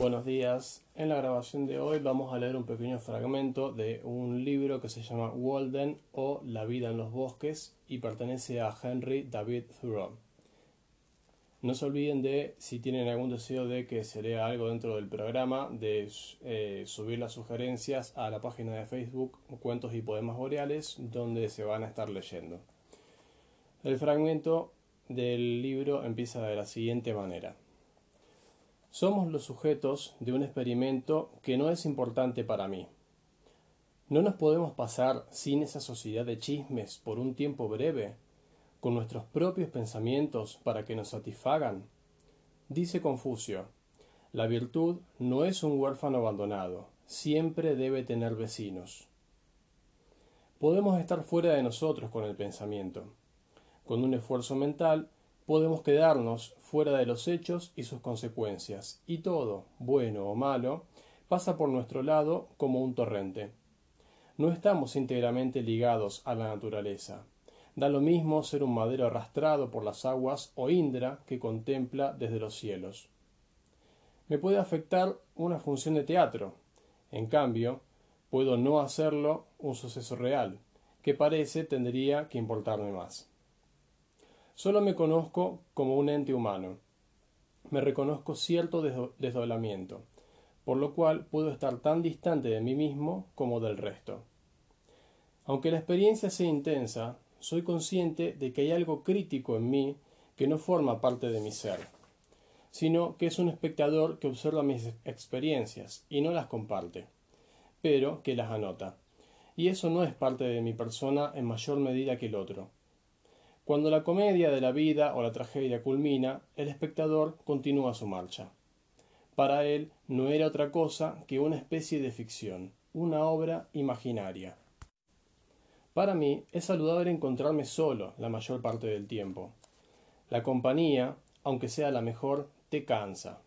Buenos días. En la grabación de hoy vamos a leer un pequeño fragmento de un libro que se llama Walden o La vida en los bosques y pertenece a Henry David Thoreau. No se olviden de, si tienen algún deseo de que se lea algo dentro del programa, de eh, subir las sugerencias a la página de Facebook Cuentos y Poemas Boreales, donde se van a estar leyendo. El fragmento del libro empieza de la siguiente manera. Somos los sujetos de un experimento que no es importante para mí. ¿No nos podemos pasar sin esa sociedad de chismes por un tiempo breve, con nuestros propios pensamientos para que nos satisfagan? Dice Confucio, la virtud no es un huérfano abandonado, siempre debe tener vecinos. Podemos estar fuera de nosotros con el pensamiento. Con un esfuerzo mental podemos quedarnos fuera de los hechos y sus consecuencias, y todo, bueno o malo, pasa por nuestro lado como un torrente. No estamos íntegramente ligados a la naturaleza. Da lo mismo ser un madero arrastrado por las aguas o Indra que contempla desde los cielos. Me puede afectar una función de teatro. En cambio, puedo no hacerlo un suceso real, que parece tendría que importarme más. Solo me conozco como un ente humano. Me reconozco cierto desdoblamiento, por lo cual puedo estar tan distante de mí mismo como del resto. Aunque la experiencia sea intensa, soy consciente de que hay algo crítico en mí que no forma parte de mi ser, sino que es un espectador que observa mis experiencias y no las comparte, pero que las anota. Y eso no es parte de mi persona en mayor medida que el otro cuando la comedia de la vida o la tragedia culmina, el espectador continúa su marcha. Para él no era otra cosa que una especie de ficción, una obra imaginaria. Para mí es saludable encontrarme solo la mayor parte del tiempo. La compañía, aunque sea la mejor, te cansa.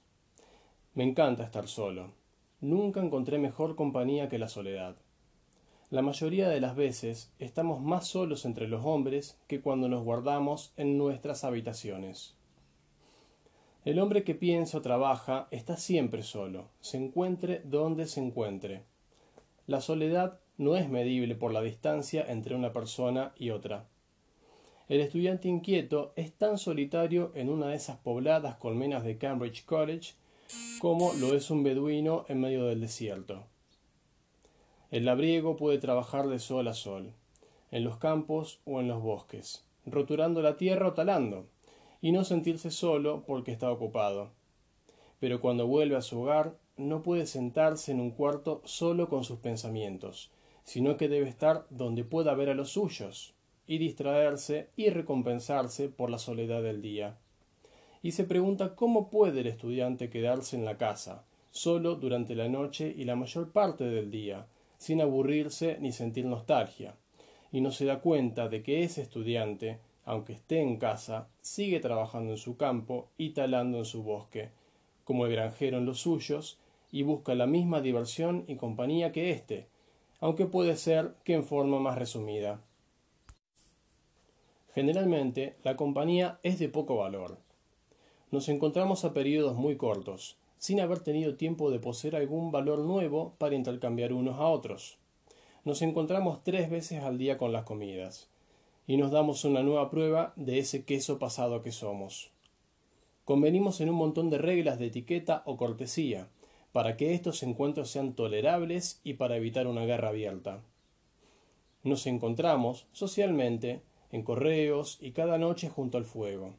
Me encanta estar solo. Nunca encontré mejor compañía que la soledad. La mayoría de las veces estamos más solos entre los hombres que cuando nos guardamos en nuestras habitaciones. El hombre que piensa o trabaja está siempre solo, se encuentre donde se encuentre. La soledad no es medible por la distancia entre una persona y otra. El estudiante inquieto es tan solitario en una de esas pobladas colmenas de Cambridge College como lo es un beduino en medio del desierto. El labriego puede trabajar de sol a sol, en los campos o en los bosques, roturando la tierra o talando, y no sentirse solo porque está ocupado. Pero cuando vuelve a su hogar, no puede sentarse en un cuarto solo con sus pensamientos, sino que debe estar donde pueda ver a los suyos, y distraerse y recompensarse por la soledad del día. Y se pregunta cómo puede el estudiante quedarse en la casa, solo durante la noche y la mayor parte del día, sin aburrirse ni sentir nostalgia, y no se da cuenta de que ese estudiante, aunque esté en casa, sigue trabajando en su campo y talando en su bosque, como el granjero en los suyos, y busca la misma diversión y compañía que éste, aunque puede ser que en forma más resumida. Generalmente, la compañía es de poco valor. Nos encontramos a periodos muy cortos, sin haber tenido tiempo de poseer algún valor nuevo para intercambiar unos a otros. Nos encontramos tres veces al día con las comidas, y nos damos una nueva prueba de ese queso pasado que somos. Convenimos en un montón de reglas de etiqueta o cortesía, para que estos encuentros sean tolerables y para evitar una guerra abierta. Nos encontramos, socialmente, en correos y cada noche junto al fuego.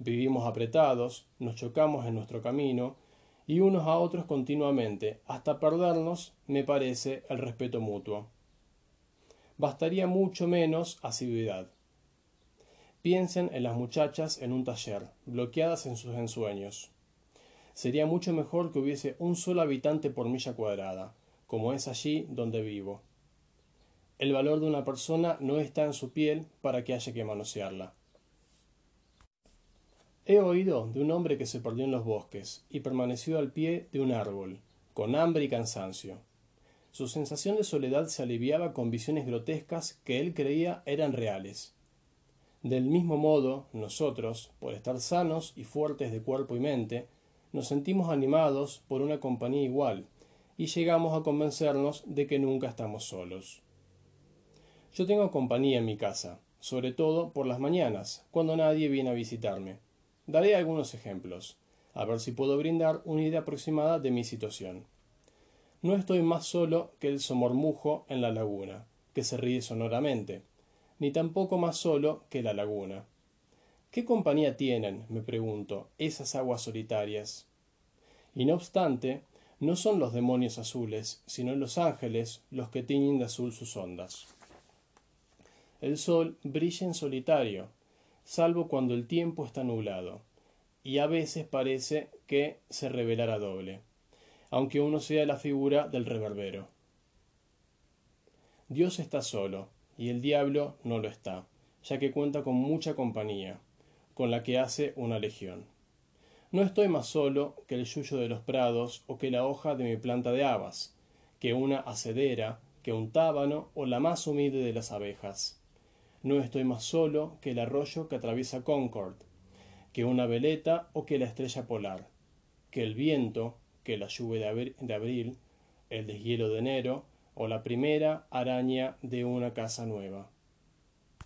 Vivimos apretados, nos chocamos en nuestro camino, y unos a otros continuamente, hasta perdernos, me parece, el respeto mutuo. Bastaría mucho menos asiduidad. Piensen en las muchachas en un taller, bloqueadas en sus ensueños. Sería mucho mejor que hubiese un solo habitante por milla cuadrada, como es allí donde vivo. El valor de una persona no está en su piel para que haya que manosearla. He oído de un hombre que se perdió en los bosques y permaneció al pie de un árbol, con hambre y cansancio. Su sensación de soledad se aliviaba con visiones grotescas que él creía eran reales. Del mismo modo, nosotros, por estar sanos y fuertes de cuerpo y mente, nos sentimos animados por una compañía igual y llegamos a convencernos de que nunca estamos solos. Yo tengo compañía en mi casa, sobre todo por las mañanas, cuando nadie viene a visitarme. Daré algunos ejemplos, a ver si puedo brindar una idea aproximada de mi situación. No estoy más solo que el somormujo en la laguna, que se ríe sonoramente, ni tampoco más solo que la laguna. ¿Qué compañía tienen, me pregunto, esas aguas solitarias? Y no obstante, no son los demonios azules, sino los ángeles los que tiñen de azul sus ondas. El sol brilla en solitario, salvo cuando el tiempo está nublado, y a veces parece que se revelará doble, aunque uno sea la figura del reverbero. Dios está solo, y el diablo no lo está, ya que cuenta con mucha compañía, con la que hace una legión. No estoy más solo que el yuyo de los prados o que la hoja de mi planta de habas, que una acedera, que un tábano o la más humilde de las abejas. No estoy más solo que el arroyo que atraviesa Concord, que una veleta o que la estrella polar, que el viento, que la lluvia de abril, el deshielo de enero o la primera araña de una casa nueva.